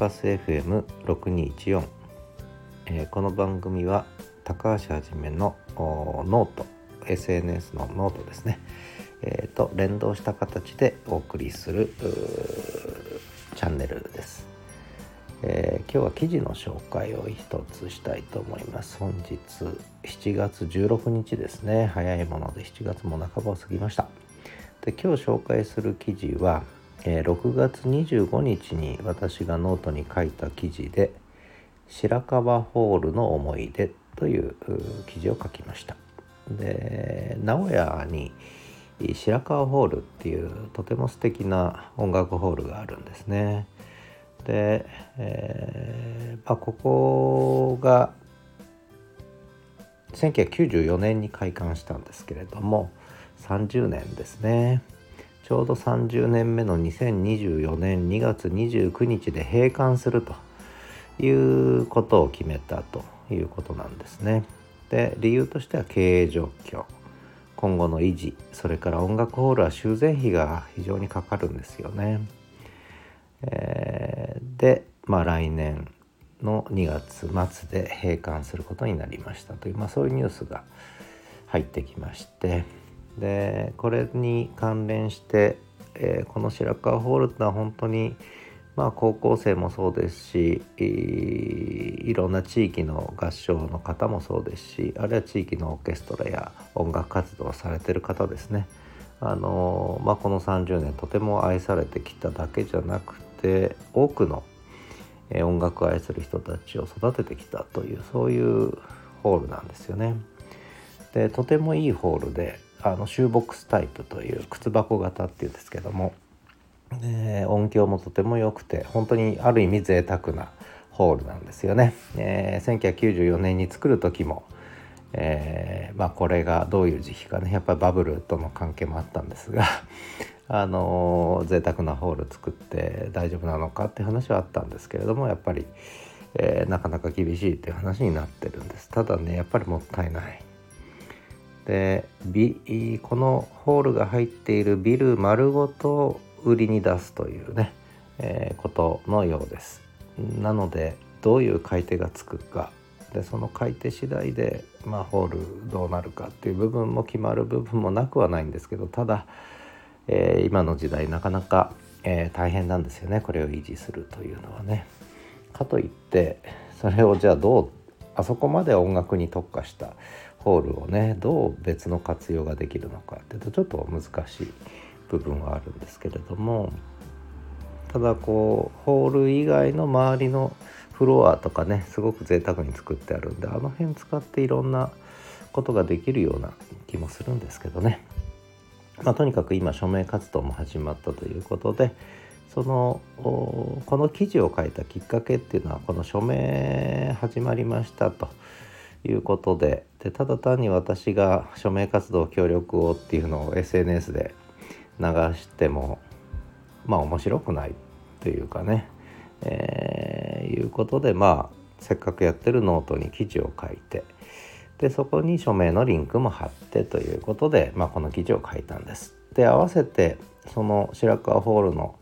パス FM6214、えー、この番組は高橋はじめのノート SNS のノートですね、えー、と連動した形でお送りするチャンネルです、えー、今日は記事の紹介を一つしたいと思います。本日7月16日ですね。早いもので7月も半ばを過ぎました。で今日紹介する記事はえ6月25日に私がノートに書いた記事で「白樺ホールの思い出」という記事を書きました。で名古屋に白川ホールっていうとても素敵な音楽ホールがあるんですね。で、えー、まあ、ここが1994年に開館したんですけれども30年ですね。ちょうど30年目の2024年2月29日で閉館するということを決めたということなんですね。で理由としては経営状況今後の維持それから音楽ホールは修繕費が非常にかかるんですよね。えー、でまあ来年の2月末で閉館することになりましたという、まあ、そういうニュースが入ってきましてでこれに関連して、えー、この白川ホールってのは本当にまあ高校生もそうですしいろんな地域の合唱の方もそうですしあるいは地域のオーケストラや音楽活動をされてる方ですねあの、まあ、この30年とても愛されてきただけじゃなくて多くの音楽を愛する人たちを育ててきたというそういうホールなんですよね。でとてもいいホールであのシューボックスタイプという靴箱型っていうんですけども、え音響もとても良くて本当にある意味贅沢なホールなんですよね。えー、1994年に作る時も、えー、まあ、これがどういう時期かね。やっぱりバブルとの関係もあったんですが あの、贅沢なホール作って大丈夫なのかって話はあったんですけれどもやっぱり、えー、なかなか厳しいっていう話になってるんです。ただねやっぱりもったいない。でこのホールが入っているビル丸ごと売りに出すというね、えー、ことのようです。なのでどういう買い手がつくか。でその買い手次第で、まあ、ホールどうなるかっていう部分も決まる部分もなくはないんですけどただ、えー、今の時代なかなか、えー、大変なんですよね。これを維持するというのはね。かといってそれをじゃあどうあそこまで音楽に特化したホールをねどう別の活用ができるのかっていうとちょっと難しい部分はあるんですけれどもただこうホール以外の周りのフロアとかねすごく贅沢に作ってあるんであの辺使っていろんなことができるような気もするんですけどね。まあ、とにかく今署名活動も始まったということでそのこの記事を書いたきっかけっていうのはこの署名始まりましたということででただ単に私が署名活動協力をっていうのを SNS で流してもまあ面白くないというかね、えー、いうことでまあせっかくやってるノートに記事を書いてでそこに署名のリンクも貼ってということで、まあ、この記事を書いたんです。で合わせてその白川ホールの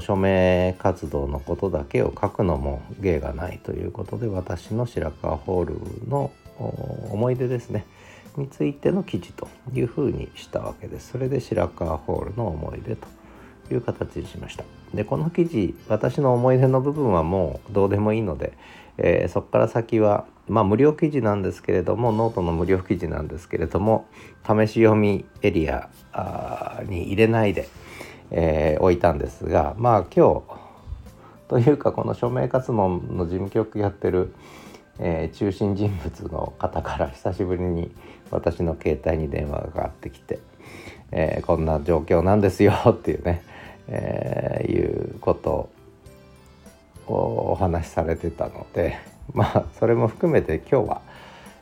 署名活動のことだけを書くのも芸がないということで私の白川ホールの思い出ですね。についての記事というふうにしたわけです。それで白川ホールの思い出という形にしました。でこの記事私の思い出の部分はもうどうでもいいので、えー、そこから先はまあ無料記事なんですけれどもノートの無料記事なんですけれども試し読みエリアに入れないでえー、置いたんですがまあ今日というかこの署名活動の事務局やってる、えー、中心人物の方から 久しぶりに私の携帯に電話がかかってきて、えー、こんな状況なんですよっていうね、えー、いうことをお話しされてたので まあそれも含めて今日は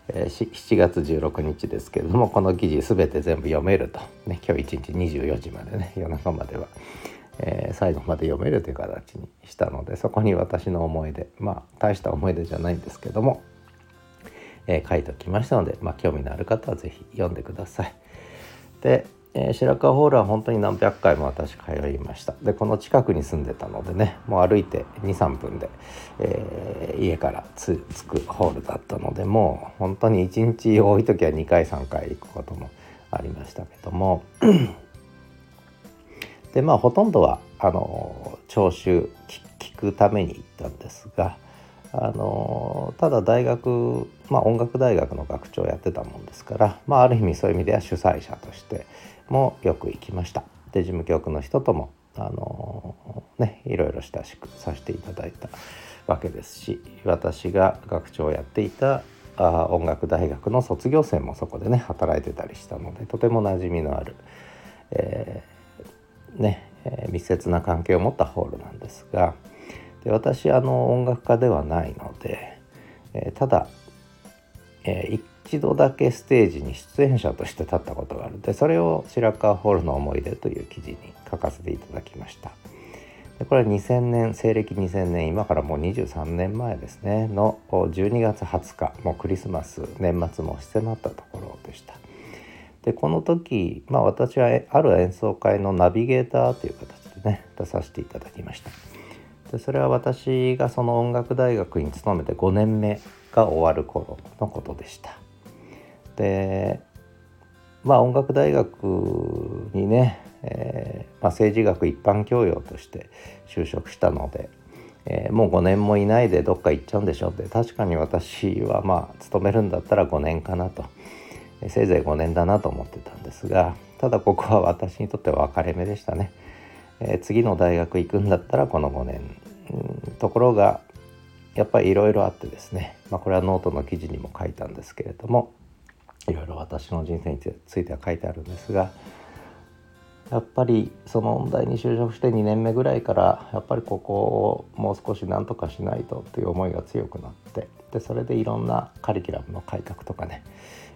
え7月16日ですけれどもこの記事全て全部読めると、ね、今日1日24時までね夜中までは、えー、最後まで読めるという形にしたのでそこに私の思い出まあ大した思い出じゃないんですけども、えー、書いておきましたので、まあ、興味のある方は是非読んでください。で、えー、白川ホールは本当に何百回も私通いましたでこの近くに住んでたのでねもう歩いて23分で、えー、家から着くホールだったのでもう本当に1日多い時は2回3回行くこともありましたけどもでまあほとんどはあの聴衆聞くために行ったんですがあのただ大学、まあ、音楽大学の学長をやってたもんですから、まあ、ある意味そういう意味では主催者としてもよく行きました。で事務局の人ともあのねいろいろ親しくさせていただいたわけですし私が学長をやっていたあ音楽大学の卒業生もそこでね働いてたりしたのでとても馴染みのある、えー、ね、え、密接な関係を持ったホールなんですが。で私あの音楽家ではないので、え、ただ、え、一度だけステージに出演者として立ったことがあるでそれを白川ホールの思い出という記事に書かせていただきましたでこれは2000年西暦2000年今からもう23年前ですねの12月20日もうクリスマス年末も迫ったところでしたでこの時、まあ、私はある演奏会のナビゲーターという形でね出させていただきましたでそれは私がその音楽大学に勤めて5年目が終わる頃のことでした。でまあ音楽大学にね、えー、まあ、政治学一般教養として就職したので、えー、もう5年もいないでどっか行っちゃうんでしょって確かに私はまあ勤めるんだったら5年かなと、せいぜい5年だなと思ってたんですがただここは私にとっては分かれ目でしたね。え次の大学行くんだったらこの5年ところがやっぱりいろいろあってですね、まあ、これはノートの記事にも書いたんですけれどもいろいろ私の人生については書いてあるんですがやっぱりその問題に就職して2年目ぐらいからやっぱりここをもう少し何とかしないとっていう思いが強くなってでそれでいろんなカリキュラムの改革とかね、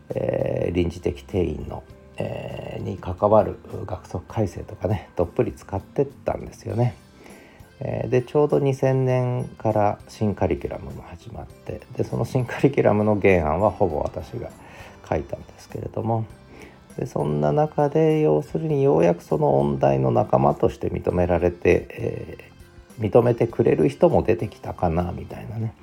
えー、臨時的定員の、えー、に関わる学則改正とかねどっぷり使ってったんですよね。えでちょうど2000年から新カリキュラムも始まってでその新カリキュラムの原案はほぼ私が書いたんですけれどもでそんな中で要するにようやくその音大の仲間として認められて、えー、認めてくれる人も出てきたかなみたいなね、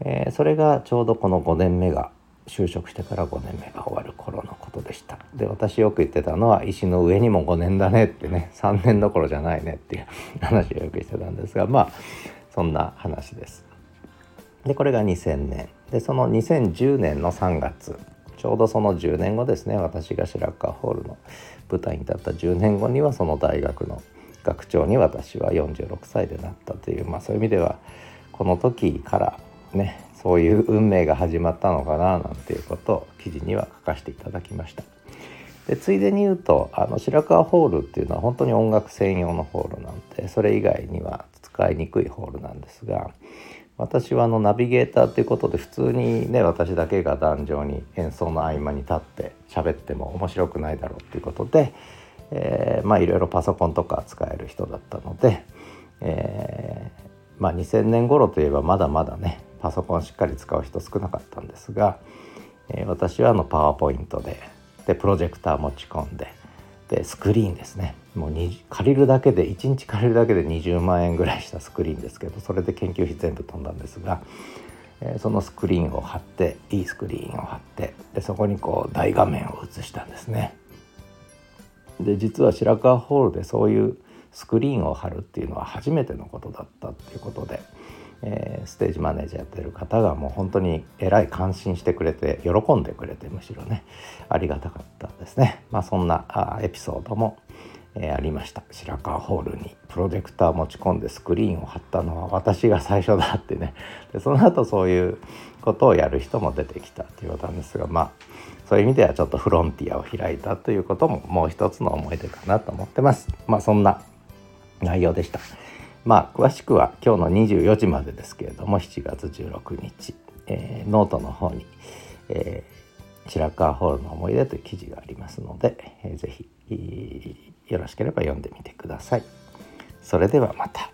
えー、それがちょうどこの5年目が就職してから5年目が終わる頃のことでした。で私よく言ってたのは石の上にも5年だねってね3年どころじゃないねっていう話をよくしてたんですがまあそんな話です。でこれが2000年。でその2010年の3月ちょうどその10年後ですね私が白川ホールの舞台に立った10年後にはその大学の学長に私は46歳でなったというまあそういう意味ではこの時からねそういう運命が始まったのかななんていうことを記事には書かせていただきました。でついでに言うとあの白川ホールっていうのは本当に音楽専用のホールなんでそれ以外には使いにくいホールなんですが私はあのナビゲーターということで普通にね私だけが壇上に演奏の合間に立って喋っても面白くないだろうっていうことで、えー、まあいろいろパソコンとか使える人だったので、えー、まあ2000年頃といえばまだまだねパソコンしっかり使う人少なかったんですが、えー、私はあのパワーポイントででプロジェクター持ち込んででスクリーンですねもう借りるだけで1日借りるだけで20万円ぐらいしたスクリーンですけどそれで研究費全部飛んだんですが、えー、そのスクリーンを貼っていいスクリーンを貼ってでそこにこう大画面を映したんですね。で実は白川ホールでそういうスクリーンを貼るっていうのは初めてのことだったっていうことで。えー、ステージマネージャーやってる方がもう本当にえらい感心してくれて喜んでくれてむしろねありがたかったですね。まあそんなあエピソードも、えー、ありました。白川ホールにプロジェクター持ち込んでスクリーンを貼ったのは私が最初だってね。でその後そういうことをやる人も出てきたということなんですがまあそういう意味ではちょっとフロンティアを開いたということももう一つの思い出かなと思ってます。まあそんな内容でした。まあ詳しくは今日の24時までですけれども7月16日、えー、ノートの方に、えー、白川ホールの思い出という記事がありますので、えー、ぜひよろしければ読んでみてください。それではまた。